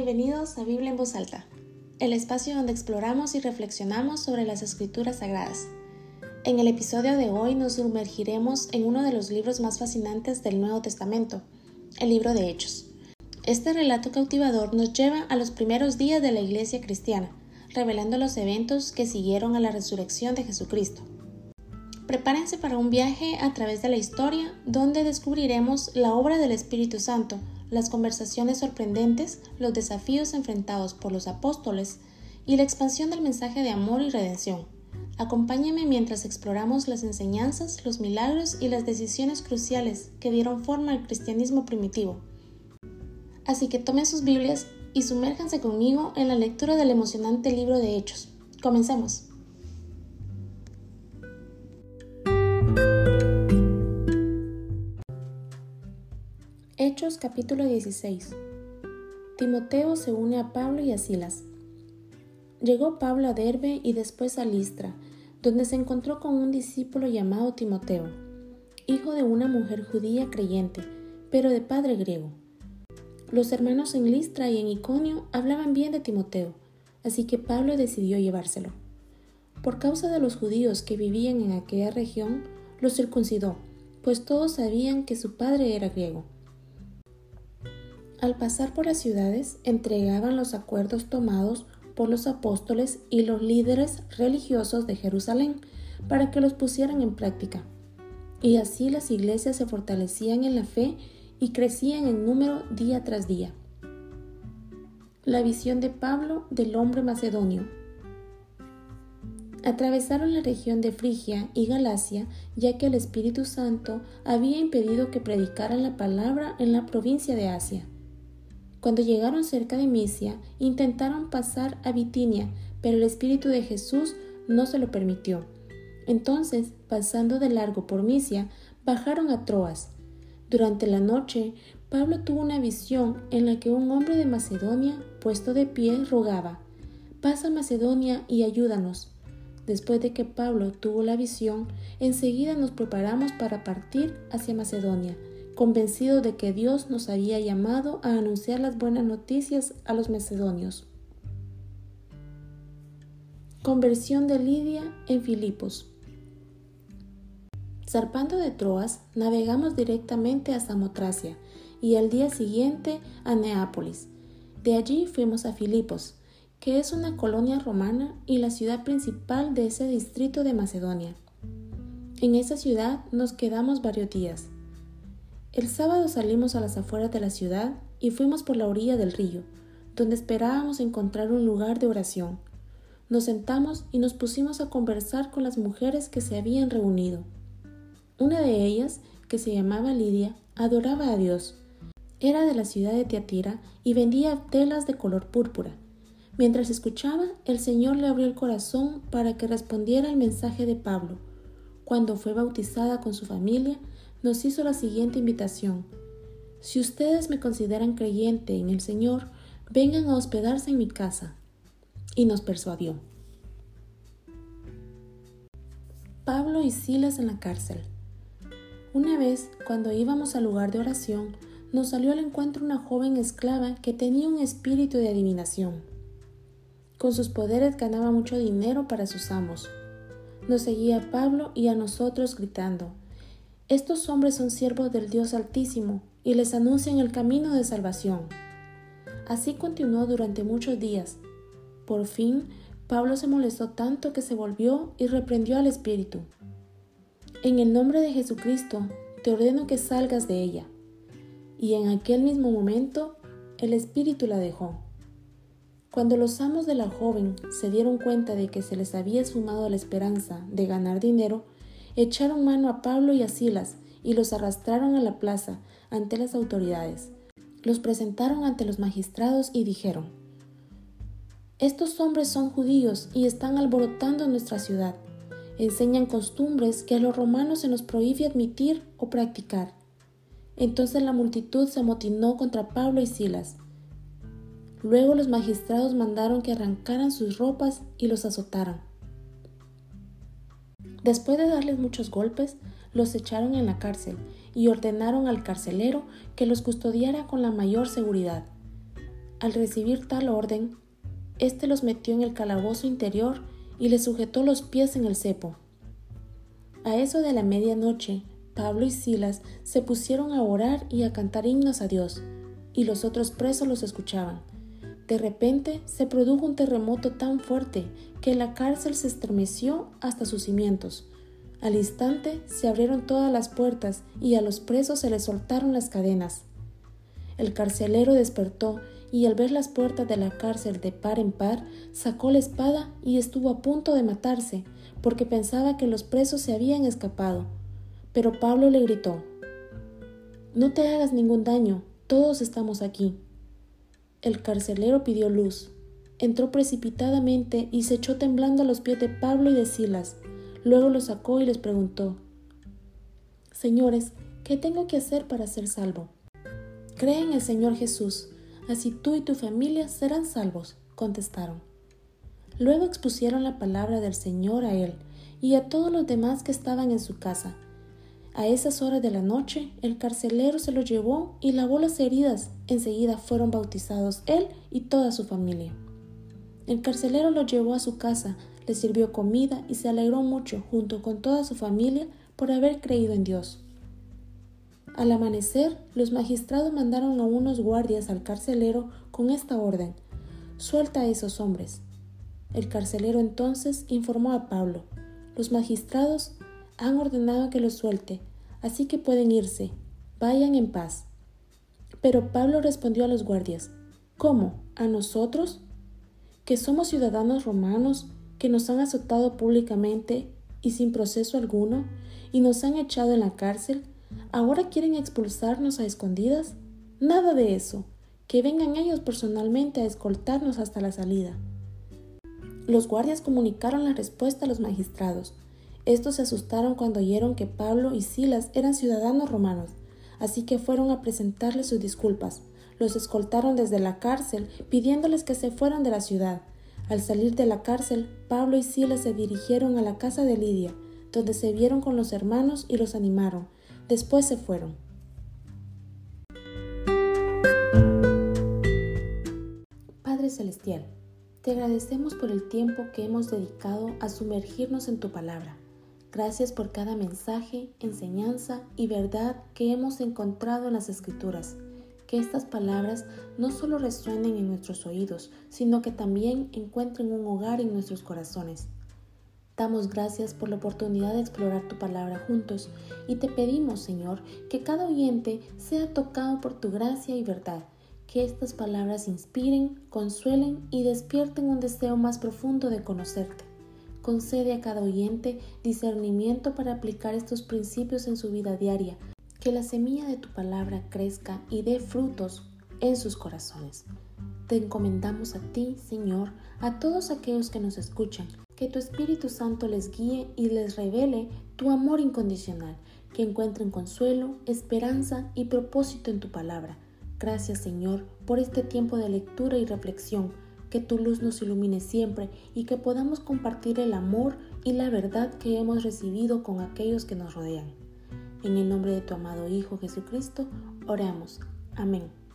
Bienvenidos a Biblia en voz alta, el espacio donde exploramos y reflexionamos sobre las escrituras sagradas. En el episodio de hoy nos sumergiremos en uno de los libros más fascinantes del Nuevo Testamento, el libro de Hechos. Este relato cautivador nos lleva a los primeros días de la iglesia cristiana, revelando los eventos que siguieron a la resurrección de Jesucristo. Prepárense para un viaje a través de la historia donde descubriremos la obra del Espíritu Santo, las conversaciones sorprendentes, los desafíos enfrentados por los apóstoles y la expansión del mensaje de amor y redención. Acompáñenme mientras exploramos las enseñanzas, los milagros y las decisiones cruciales que dieron forma al cristianismo primitivo. Así que tomen sus Biblias y sumérjanse conmigo en la lectura del emocionante libro de Hechos. Comencemos. Capítulo 16 Timoteo se une a Pablo y a Silas. Llegó Pablo a Derbe y después a Listra, donde se encontró con un discípulo llamado Timoteo, hijo de una mujer judía creyente, pero de padre griego. Los hermanos en Listra y en Iconio hablaban bien de Timoteo, así que Pablo decidió llevárselo. Por causa de los judíos que vivían en aquella región, los circuncidó, pues todos sabían que su padre era griego. Al pasar por las ciudades, entregaban los acuerdos tomados por los apóstoles y los líderes religiosos de Jerusalén para que los pusieran en práctica. Y así las iglesias se fortalecían en la fe y crecían en número día tras día. La visión de Pablo del hombre macedonio. Atravesaron la región de Frigia y Galacia, ya que el Espíritu Santo había impedido que predicaran la palabra en la provincia de Asia. Cuando llegaron cerca de Misia, intentaron pasar a Bitinia, pero el Espíritu de Jesús no se lo permitió. Entonces, pasando de largo por Misia, bajaron a Troas. Durante la noche, Pablo tuvo una visión en la que un hombre de Macedonia, puesto de pie, rogaba, Pasa Macedonia y ayúdanos. Después de que Pablo tuvo la visión, enseguida nos preparamos para partir hacia Macedonia convencido de que Dios nos había llamado a anunciar las buenas noticias a los macedonios. Conversión de Lidia en Filipos. Zarpando de Troas, navegamos directamente a Samotracia y al día siguiente a Neápolis. De allí fuimos a Filipos, que es una colonia romana y la ciudad principal de ese distrito de Macedonia. En esa ciudad nos quedamos varios días. El sábado salimos a las afueras de la ciudad y fuimos por la orilla del río, donde esperábamos encontrar un lugar de oración. Nos sentamos y nos pusimos a conversar con las mujeres que se habían reunido. Una de ellas, que se llamaba Lidia, adoraba a Dios. Era de la ciudad de Teatira y vendía telas de color púrpura. Mientras escuchaba, el Señor le abrió el corazón para que respondiera al mensaje de Pablo. Cuando fue bautizada con su familia, nos hizo la siguiente invitación. Si ustedes me consideran creyente en el Señor, vengan a hospedarse en mi casa. Y nos persuadió. Pablo y Silas en la cárcel. Una vez, cuando íbamos al lugar de oración, nos salió al encuentro una joven esclava que tenía un espíritu de adivinación. Con sus poderes ganaba mucho dinero para sus amos. Nos seguía Pablo y a nosotros gritando, estos hombres son siervos del Dios Altísimo y les anuncian el camino de salvación. Así continuó durante muchos días. Por fin, Pablo se molestó tanto que se volvió y reprendió al espíritu. En el nombre de Jesucristo, te ordeno que salgas de ella. Y en aquel mismo momento, el espíritu la dejó. Cuando los amos de la joven se dieron cuenta de que se les había esfumado la esperanza de ganar dinero, echaron mano a Pablo y a Silas y los arrastraron a la plaza ante las autoridades. Los presentaron ante los magistrados y dijeron, Estos hombres son judíos y están alborotando nuestra ciudad. Enseñan costumbres que a los romanos se nos prohíbe admitir o practicar. Entonces la multitud se amotinó contra Pablo y Silas. Luego los magistrados mandaron que arrancaran sus ropas y los azotaran. Después de darles muchos golpes, los echaron en la cárcel y ordenaron al carcelero que los custodiara con la mayor seguridad. Al recibir tal orden, éste los metió en el calabozo interior y les sujetó los pies en el cepo. A eso de la medianoche, Pablo y Silas se pusieron a orar y a cantar himnos a Dios, y los otros presos los escuchaban. De repente se produjo un terremoto tan fuerte que la cárcel se estremeció hasta sus cimientos. Al instante se abrieron todas las puertas y a los presos se les soltaron las cadenas. El carcelero despertó y al ver las puertas de la cárcel de par en par, sacó la espada y estuvo a punto de matarse, porque pensaba que los presos se habían escapado. Pero Pablo le gritó, No te hagas ningún daño, todos estamos aquí. El carcelero pidió luz, entró precipitadamente y se echó temblando a los pies de Pablo y de Silas. Luego los sacó y les preguntó, Señores, ¿qué tengo que hacer para ser salvo? Cree en el Señor Jesús así tú y tu familia serán salvos, contestaron. Luego expusieron la palabra del Señor a él y a todos los demás que estaban en su casa. A esas horas de la noche, el carcelero se lo llevó y lavó las heridas. Enseguida fueron bautizados él y toda su familia. El carcelero lo llevó a su casa, le sirvió comida y se alegró mucho junto con toda su familia por haber creído en Dios. Al amanecer, los magistrados mandaron a unos guardias al carcelero con esta orden, suelta a esos hombres. El carcelero entonces informó a Pablo, los magistrados han ordenado que los suelte, así que pueden irse, vayan en paz. Pero Pablo respondió a los guardias, ¿cómo? ¿A nosotros? ¿Que somos ciudadanos romanos, que nos han azotado públicamente y sin proceso alguno, y nos han echado en la cárcel? ¿Ahora quieren expulsarnos a escondidas? Nada de eso. Que vengan ellos personalmente a escoltarnos hasta la salida. Los guardias comunicaron la respuesta a los magistrados. Estos se asustaron cuando oyeron que Pablo y Silas eran ciudadanos romanos, así que fueron a presentarles sus disculpas. Los escoltaron desde la cárcel, pidiéndoles que se fueran de la ciudad. Al salir de la cárcel, Pablo y Silas se dirigieron a la casa de Lidia, donde se vieron con los hermanos y los animaron. Después se fueron. Padre Celestial, te agradecemos por el tiempo que hemos dedicado a sumergirnos en tu palabra. Gracias por cada mensaje, enseñanza y verdad que hemos encontrado en las escrituras. Que estas palabras no solo resuenen en nuestros oídos, sino que también encuentren un hogar en nuestros corazones. Damos gracias por la oportunidad de explorar tu palabra juntos y te pedimos, Señor, que cada oyente sea tocado por tu gracia y verdad, que estas palabras inspiren, consuelen y despierten un deseo más profundo de conocerte. Concede a cada oyente discernimiento para aplicar estos principios en su vida diaria, que la semilla de tu palabra crezca y dé frutos en sus corazones. Te encomendamos a ti, Señor, a todos aquellos que nos escuchan que tu Espíritu Santo les guíe y les revele tu amor incondicional, que encuentren consuelo, esperanza y propósito en tu palabra. Gracias Señor por este tiempo de lectura y reflexión, que tu luz nos ilumine siempre y que podamos compartir el amor y la verdad que hemos recibido con aquellos que nos rodean. En el nombre de tu amado Hijo Jesucristo, oramos. Amén.